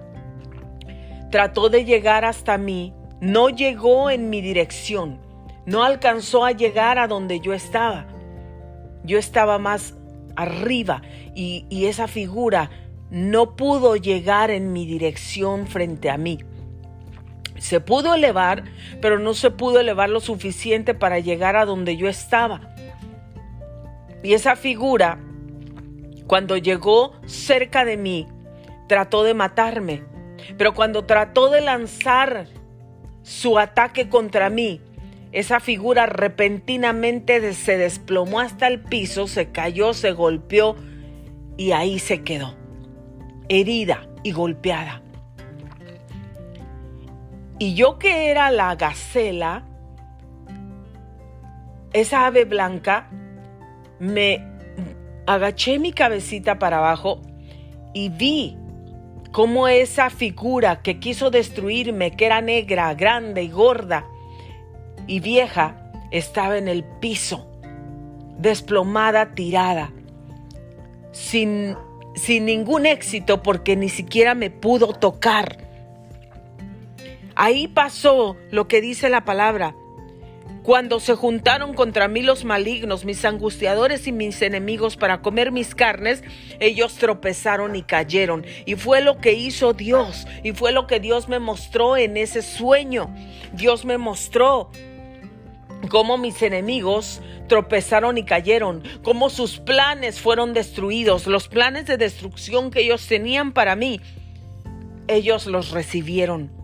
trató de llegar hasta mí, no llegó en mi dirección no alcanzó a llegar a donde yo estaba. Yo estaba más arriba y, esa figura no pudo llegar en mi dirección frente a mí. Se pudo elevar, pero no se pudo elevar lo suficiente para llegar a donde yo estaba. Y esa figura, cuando llegó cerca de mí, trató de matarme. Pero cuando trató de lanzar su ataque contra mí, esa figura repentinamente se desplomó hasta el piso, se cayó, se golpeó y ahí se quedó, herida y golpeada. Y yo que era la gacela, esa ave blanca, me agaché mi cabecita para abajo y vi cómo esa figura que quiso destruirme, que era negra, grande y gorda, y vieja estaba en el piso, desplomada, tirada, sin, sin ningún éxito porque ni siquiera me pudo tocar. Ahí pasó lo que dice la palabra. Cuando se juntaron contra mí los malignos, mis angustiadores y mis enemigos para comer mis carnes, ellos tropezaron y cayeron. Y fue lo que hizo Dios. Y fue lo que Dios me mostró en ese sueño. Dios me mostró cómo mis enemigos tropezaron y cayeron, cómo sus planes fueron destruidos, los planes de destrucción que ellos tenían para mí, ellos los recibieron.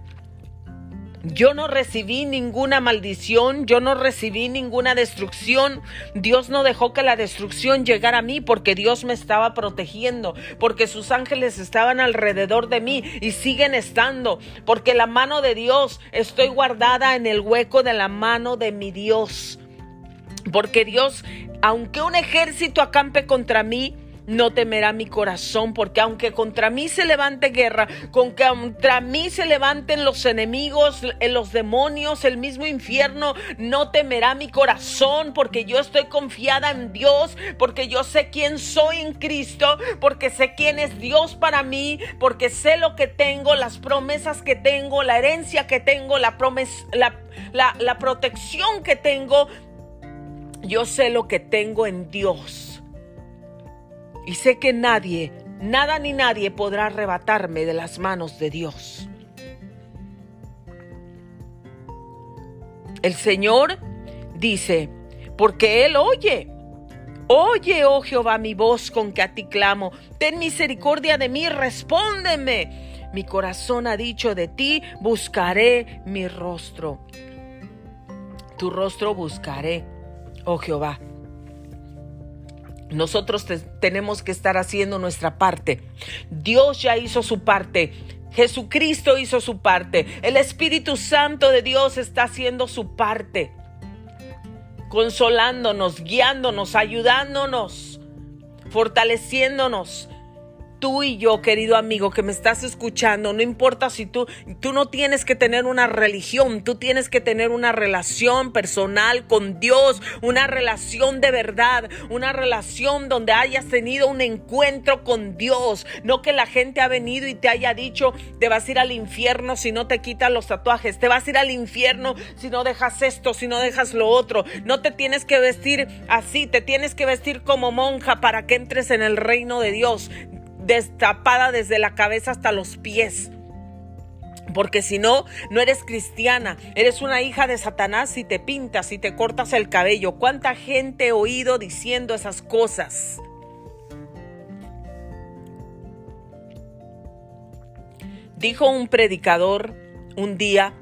Yo no recibí ninguna maldición, yo no recibí ninguna destrucción. Dios no dejó que la destrucción llegara a mí porque Dios me estaba protegiendo, porque sus ángeles estaban alrededor de mí y siguen estando, porque la mano de Dios estoy guardada en el hueco de la mano de mi Dios. Porque Dios, aunque un ejército acampe contra mí, no temerá mi corazón, porque aunque contra mí se levante guerra, con que contra mí se levanten los enemigos, eh, los demonios, el mismo infierno, no temerá mi corazón, porque yo estoy confiada en Dios, porque yo sé quién soy en Cristo, porque sé quién es Dios para mí, porque sé lo que tengo, las promesas que tengo, la herencia que tengo, la, la, la protección que tengo. Yo sé lo que tengo en Dios. Y sé que nadie, nada ni nadie podrá arrebatarme de las manos de Dios. El Señor dice, porque Él oye. Oye, oh Jehová, mi voz con que a ti clamo. Ten misericordia de mí, respóndeme. Mi corazón ha dicho de ti, buscaré mi rostro. Tu rostro buscaré, oh Jehová. Nosotros tenemos que estar haciendo nuestra parte. Dios ya hizo su parte. Jesucristo hizo su parte. El Espíritu Santo de Dios está haciendo su parte. Consolándonos, guiándonos, ayudándonos, fortaleciéndonos, tú y yo, querido amigo, que me estás escuchando, no importa si tú, tú no tienes que tener una religión, tú tienes que tener una relación personal con Dios, una relación de verdad, una relación donde hayas tenido un encuentro con Dios, no que la gente ha venido y te haya dicho, te vas a ir al infierno si no te quitas los tatuajes, te vas a ir al infierno si no dejas esto, si no dejas lo otro, no te tienes que vestir así, te tienes que vestir como monja para que entres en el reino de Dios destapada desde la cabeza hasta los pies. Porque si no, no eres cristiana, eres una hija de Satanás si te pintas y te cortas el cabello. ¿Cuánta gente he oído diciendo esas cosas? Dijo un predicador un día,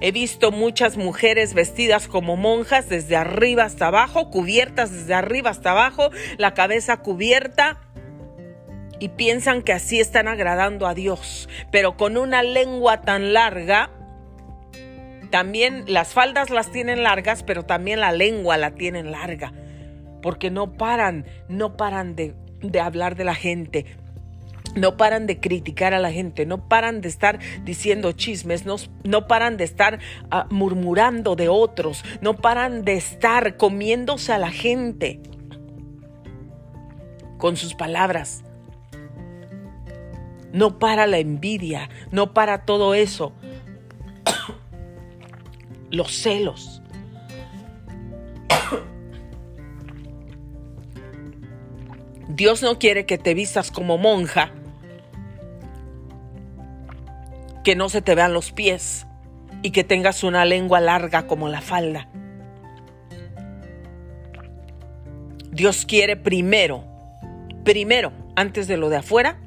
he visto muchas mujeres vestidas como monjas desde arriba hasta abajo, cubiertas desde arriba hasta abajo, la cabeza cubierta y piensan que así están agradando a Dios, pero con una lengua tan larga, también las faldas las tienen largas, pero también la lengua la tienen larga, porque no paran, no paran de, de hablar de la gente, no paran de criticar a la gente, no paran de estar diciendo chismes, no, no paran de estar ah, murmurando de otros, no paran de estar comiéndose a la gente con sus palabras. No para la envidia, no para todo eso. Los celos. Dios no quiere que te vistas como monja que no se te vean los pies y que tengas una lengua larga como la falda. Dios quiere primero, primero, antes de lo de afuera,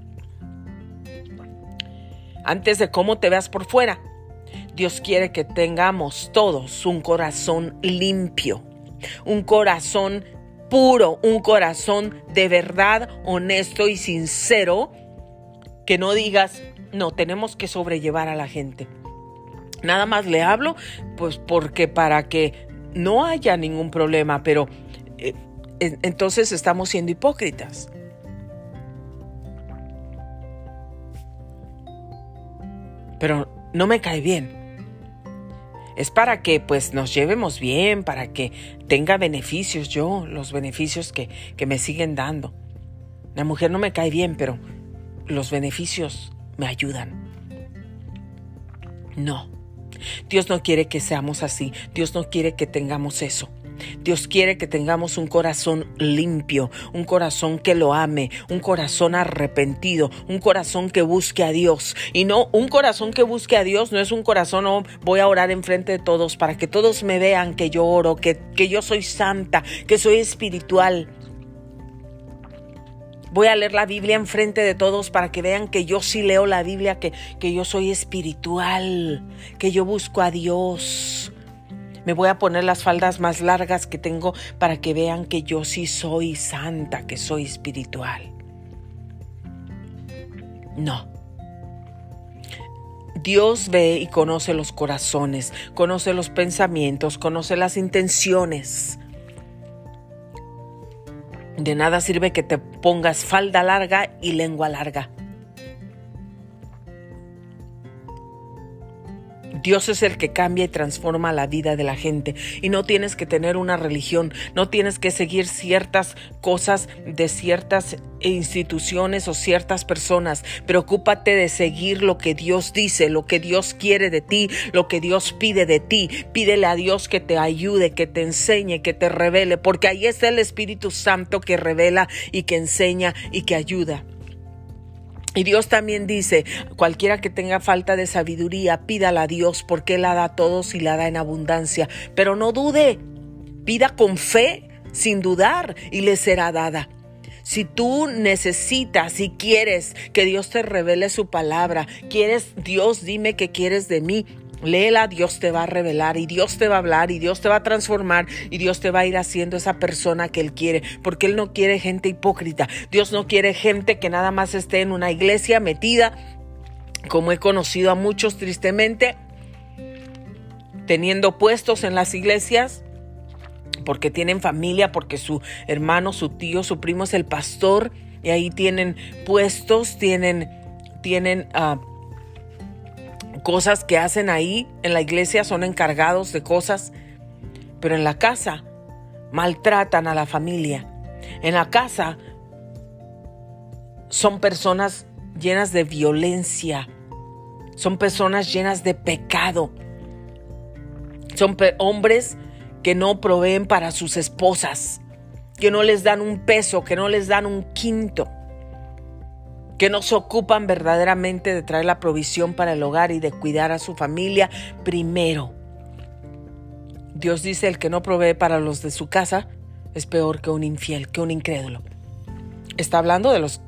antes de cómo te veas por fuera, Dios quiere que tengamos todos un corazón limpio, un corazón puro, un corazón de verdad, honesto y sincero, que no digas, no, tenemos que sobrellevar a la gente. Nada más le hablo, pues porque para que no haya ningún problema, pero eh, entonces estamos siendo hipócritas. Pero no me cae bien. Es para que pues nos llevemos bien, para que tenga beneficios yo, los beneficios que, que me siguen dando. La mujer no me cae bien, pero los beneficios me ayudan. No. Dios no quiere que seamos así. Dios no quiere que tengamos eso. Dios quiere que tengamos un corazón limpio, un corazón que lo ame, un corazón arrepentido, un corazón que busque a Dios. Y no, un corazón que busque a Dios no es un corazón, no voy a orar enfrente de todos para que todos me vean que yo oro, que, que yo soy santa, que soy espiritual. Voy a leer la Biblia enfrente de todos para que vean que yo sí leo la Biblia, que, que yo soy espiritual, que yo busco a Dios. Me voy a poner las faldas más largas que tengo para que vean que yo sí soy santa, que soy espiritual. No. Dios ve y conoce los corazones, conoce los pensamientos, conoce las intenciones. De nada sirve que te pongas falda larga y lengua larga. Dios es el que cambia y transforma la vida de la gente. Y no tienes que tener una religión, no tienes que seguir ciertas cosas de ciertas instituciones o ciertas personas. Preocúpate de seguir lo que Dios dice, lo que Dios quiere de ti, lo que Dios pide de ti. Pídele a Dios que te ayude, que te enseñe, que te revele, porque ahí está el Espíritu Santo que revela y que enseña y que ayuda. Y Dios también dice, cualquiera que tenga falta de sabiduría, pídala a Dios, porque Él la da a todos y la da en abundancia. Pero no dude, pida con fe, sin dudar, y le será dada. Si tú necesitas y quieres que Dios te revele su palabra, quieres, Dios, dime qué quieres de mí, Léela, Dios te va a revelar y Dios te va a hablar y Dios te va a transformar y Dios te va a ir haciendo esa persona que Él quiere, porque Él no quiere gente hipócrita. Dios no quiere gente que nada más esté en una iglesia metida, como he conocido a muchos tristemente, teniendo puestos en las iglesias, porque tienen familia, porque su hermano, su tío, su primo es el pastor, y ahí tienen puestos, tienen, tienen uh, cosas que hacen ahí en la iglesia, son encargados de cosas, pero en la casa maltratan a la familia. En la casa son personas llenas de violencia, son personas llenas de pecado, son hombres que no proveen para sus esposas, que no les dan un peso, que no les dan un quinto que no se ocupan verdaderamente de traer la provisión para el hogar y de cuidar a su familia primero. Dios dice, el que no provee para los de su casa es peor que un infiel, que un incrédulo. Está hablando de los,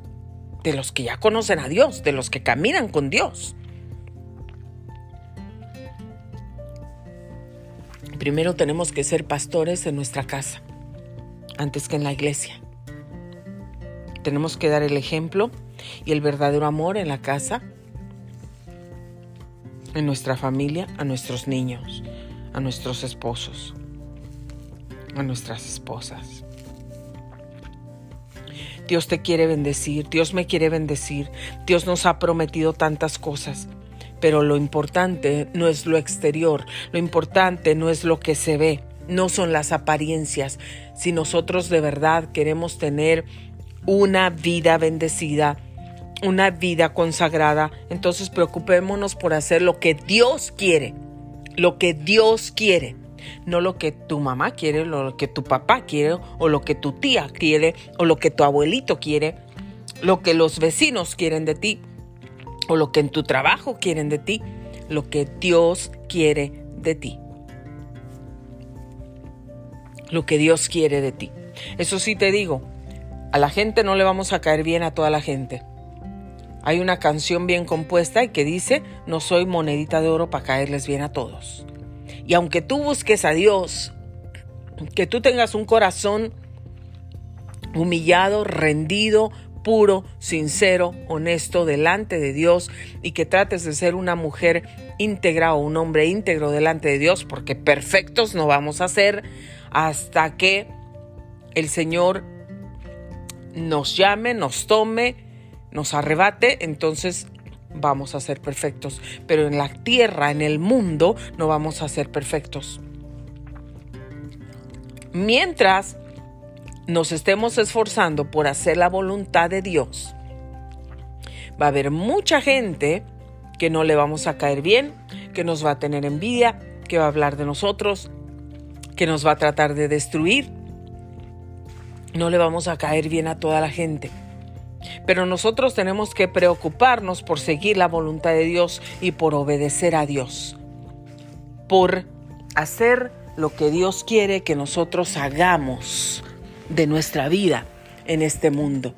de los que ya conocen a Dios, de los que caminan con Dios. Primero tenemos que ser pastores en nuestra casa, antes que en la iglesia. Tenemos que dar el ejemplo y el verdadero amor en la casa, en nuestra familia, a nuestros niños, a nuestros esposos, a nuestras esposas. Dios te quiere bendecir, Dios me quiere bendecir, Dios nos ha prometido tantas cosas, pero lo importante no es lo exterior, lo importante no es lo que se ve, no son las apariencias. Si nosotros de verdad queremos tener una vida bendecida, una vida consagrada, entonces preocupémonos por hacer lo que Dios quiere, lo que Dios quiere, no lo que tu mamá quiere, lo que tu papá quiere, o lo que tu tía quiere, o lo que tu abuelito quiere, lo que los vecinos quieren de ti o lo que en tu trabajo quieren de ti, lo que Dios quiere de ti. Lo que Dios quiere de ti. Eso sí te digo, a la gente no le vamos a caer bien a toda la gente. Hay una canción bien compuesta y que dice, no soy monedita de oro para caerles bien a todos. Y aunque tú busques a Dios, que tú tengas un corazón humillado, rendido, puro, sincero, honesto delante de Dios y que trates de ser una mujer íntegra o un hombre íntegro delante de Dios, porque perfectos no vamos a ser hasta que el Señor nos llame, nos tome, nos arrebate, entonces vamos a ser perfectos. Pero en la tierra, en el mundo, no vamos a ser perfectos. Mientras nos estemos esforzando por hacer la voluntad de Dios, va a haber mucha gente que no le vamos a caer bien, que nos va a tener envidia, que va a hablar de nosotros, que nos va a tratar de destruir. No le vamos a caer bien a toda la gente. Pero nosotros tenemos que preocuparnos por seguir la voluntad de Dios y por obedecer a Dios. Por hacer lo que Dios quiere que nosotros hagamos de nuestra vida en este mundo.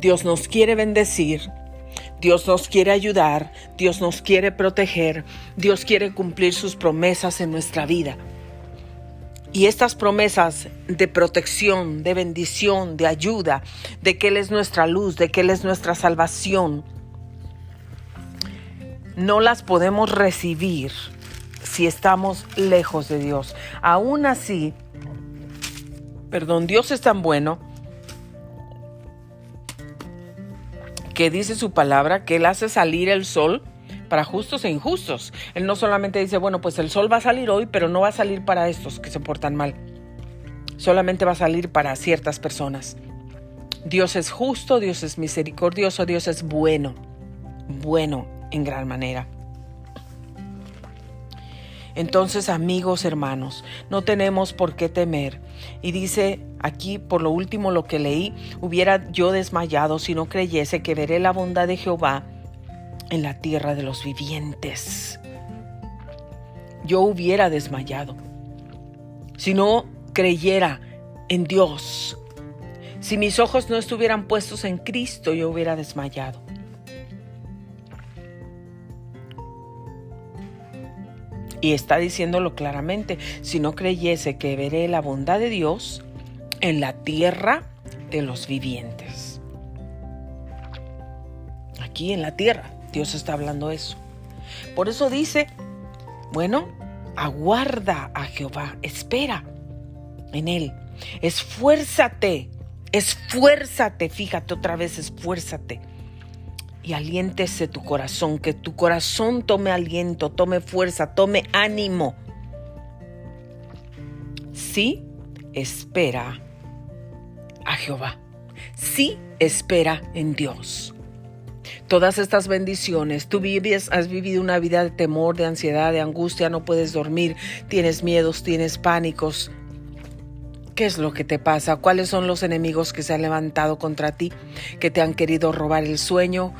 Dios nos quiere bendecir, Dios nos quiere ayudar, Dios nos quiere proteger, Dios quiere cumplir sus promesas en nuestra vida. Y estas promesas de protección, de bendición, de ayuda, de que Él es nuestra luz, de que Él es nuestra salvación, no las podemos recibir si estamos lejos de Dios. Aún así, perdón, Dios es tan bueno que dice su palabra que Él hace salir el sol para justos e injustos. Él no solamente dice, bueno, pues el sol va a salir hoy, pero no va a salir para estos que se portan mal. Solamente va a salir para ciertas personas. Dios es justo, Dios es misericordioso, Dios es bueno, bueno en gran manera. Entonces, amigos, hermanos, no tenemos por qué temer. Y dice aquí, por lo último, lo que leí, hubiera yo desmayado si no creyese que veré la bondad de Jehová en la tierra de los vivientes. Yo hubiera desmayado si no creyera en Dios. Si mis ojos no estuvieran puestos en Cristo, yo hubiera desmayado. Y está diciéndolo claramente, si no creyese que veré la bondad de Dios en la tierra de los vivientes. Aquí en la tierra. Dios está hablando eso. Por eso dice, bueno, aguarda a Jehová, espera en Él, esfuérzate, esfuérzate, fíjate otra vez, esfuérzate. Y aliéntese tu corazón, que tu corazón tome aliento, tome fuerza, tome ánimo. Sí, espera a Jehová. Sí, espera en Dios. todas estas bendiciones. Tú vives, has vivido una vida de temor, de ansiedad, de angustia, no puedes dormir, tienes miedos, tienes pánicos. ¿Qué es lo que te pasa? ¿Cuáles son los enemigos que se han levantado contra ti, que te han querido robar el sueño,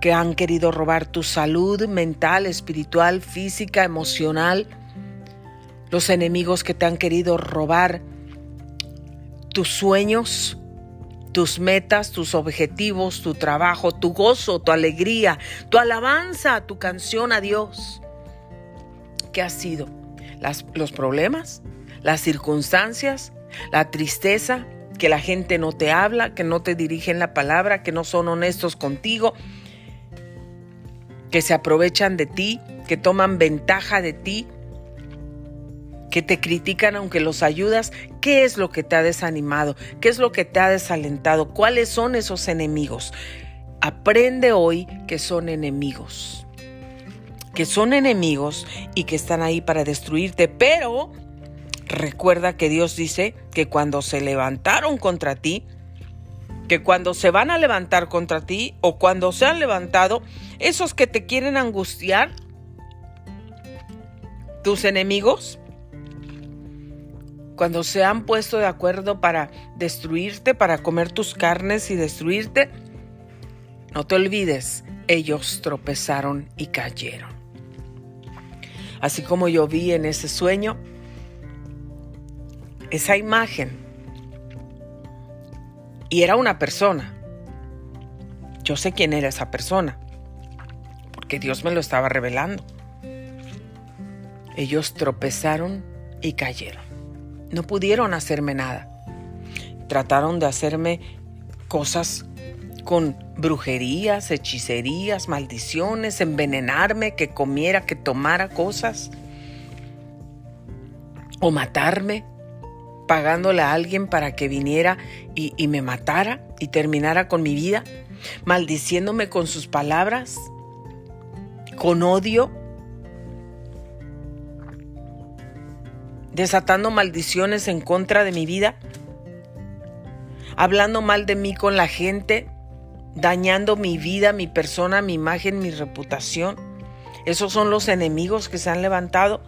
que han querido robar tu salud mental, espiritual, física, emocional? Los enemigos que te han querido robar tus sueños, tus metas, tus objetivos, tu trabajo, tu gozo, tu alegría, tu alabanza, tu canción a Dios. ¿Qué ha sido? los problemas, las circunstancias, la tristeza, que la gente no te habla, que no te dirigen la palabra, que no son honestos contigo, que se aprovechan de ti, que toman ventaja de ti, que te critican aunque los ayudas, ¿qué es lo que te ha desanimado? ¿Qué es lo que te ha desalentado? ¿Cuáles son esos enemigos? Aprende hoy que son enemigos. Que son enemigos y que están ahí para destruirte, pero recuerda que Dios dice que cuando se levantaron contra ti, que cuando se van a levantar contra ti o cuando se han levantado, esos que te quieren angustiar, tus enemigos, cuando se han puesto de acuerdo para destruirte, para comer tus carnes y destruirte, no te olvides, ellos tropezaron y cayeron. Así como yo vi en ese sueño, esa imagen, y era una persona. Yo sé quién era esa persona, porque Dios me lo estaba revelando. Ellos tropezaron y cayeron no pudieron hacerme nada. Trataron de hacerme cosas con brujerías, hechicerías, maldiciones, envenenarme, que comiera, que tomara cosas o matarme, pagándole a alguien para que viniera y, y, me matara y terminara con mi vida, maldiciéndome con sus palabras, con odio, desatando maldiciones en contra de mi vida, hablando mal de mí con la gente, dañando mi vida, mi persona, mi imagen, mi reputación. Esos son los enemigos que se han levantado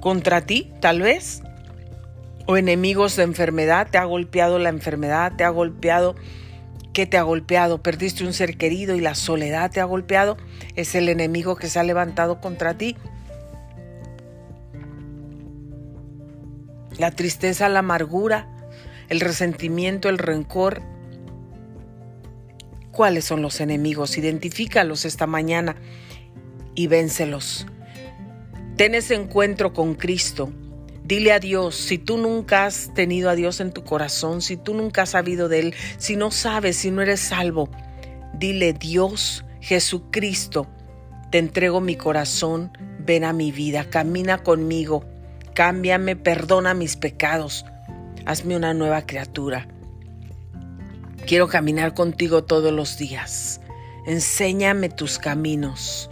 contra ti, tal vez. O enemigos de enfermedad, te ha golpeado la enfermedad, te ha golpeado, ¿qué te ha golpeado? Perdiste un ser querido y la soledad te ha golpeado. Es el enemigo que se ha levantado contra ti. la tristeza, la amargura, el resentimiento, el rencor. ¿Cuáles son los enemigos? Identifícalos esta mañana y véncelos. Ten ese encuentro con Cristo. Dile a Dios, si tú nunca has tenido a Dios en tu corazón, si tú nunca has sabido de Él, si no sabes, si no eres salvo, dile, Dios, Jesucristo, te entrego mi corazón, ven a mi vida, camina conmigo Cámbiame, perdona mis pecados. Hazme una nueva criatura. Quiero caminar contigo todos los días. Enséñame tus caminos.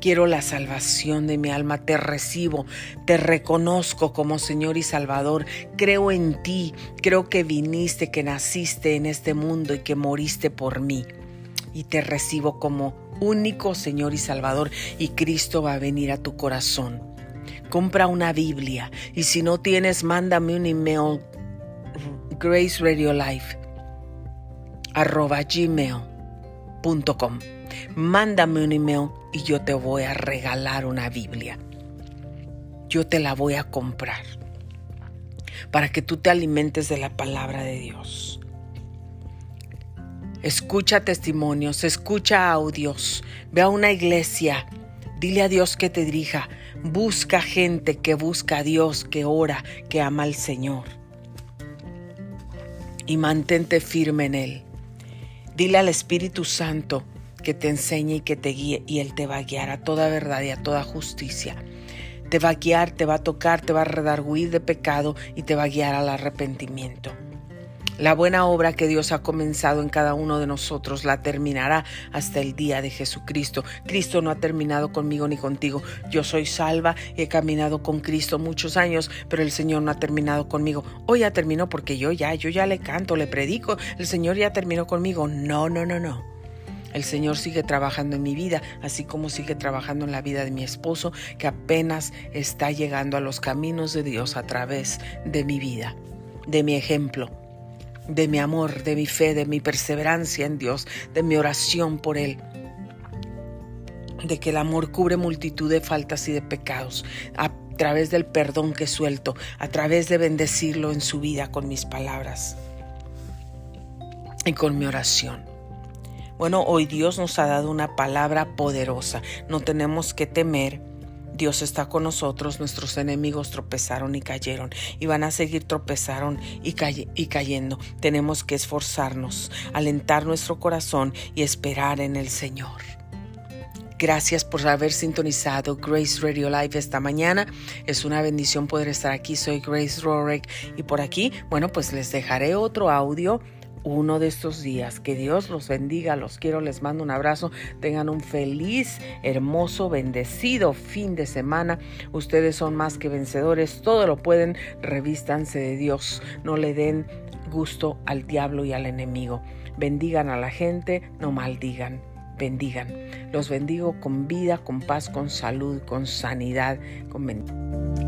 Quiero la salvación de mi alma. Te recibo, te reconozco como Señor y Salvador. Creo en ti. Creo que viniste, que naciste en este mundo y que moriste por mí. Y te recibo como único Señor y Salvador. Y Cristo va a venir a tu corazón compra una Biblia y si no tienes, mándame un email Grace Radio Life. Mándame un email y yo te voy a regalar una Biblia. Yo te la voy a comprar para que tú te alimentes de la palabra de Dios. Escucha testimonios, escucha audios, ve a una iglesia, dile a Dios que te dirija, Busca gente que busca a Dios, que ora, que ama al Señor. Y mantente firme en Él. Dile al Espíritu Santo que te enseñe y que te guíe y Él te va a guiar a toda verdad y a toda justicia. Te va a guiar, te va a tocar, te va a redarguir de pecado y te va a guiar al arrepentimiento. La buena obra que Dios ha comenzado en cada uno de nosotros la terminará hasta el día de Jesucristo. Cristo no ha terminado conmigo ni contigo. Yo soy salva, he caminado con Cristo muchos años, pero el Señor no ha terminado conmigo. Hoy ya terminó porque yo ya, yo ya le canto, le predico, el Señor ya terminó conmigo. No, no, no, no. El Señor sigue trabajando en mi vida, así como sigue trabajando en la vida de mi esposo, que apenas está llegando a los caminos de Dios a través de mi vida, de mi ejemplo, de mi amor, de mi fe, de mi perseverancia en Dios, de mi oración por Él de que el amor cubre multitud de faltas y de pecados, a través del perdón que suelto, a través de bendecirlo en su vida con mis palabras y con mi oración. Bueno, hoy Dios nos ha dado una palabra poderosa. No tenemos que temer. Dios está con nosotros, nuestros enemigos tropezaron y cayeron y van a seguir tropezaron y, cayendo. Tenemos que esforzarnos, alentar nuestro corazón y esperar en el Señor. Gracias por haber sintonizado Grace Radio Live esta mañana. Es una bendición poder estar aquí. Soy Grace Rorek y por aquí, bueno, pues les dejaré otro audio uno de estos días. Que Dios los bendiga, los quiero, les mando un abrazo. Tengan un feliz, hermoso, bendecido fin de semana. Ustedes son más que vencedores, todo lo pueden, revístanse de Dios. No le den gusto al diablo y al enemigo. Bendigan a la gente, no maldigan bendigan. Los bendigo con vida, con paz, con salud, con sanidad, con bendición.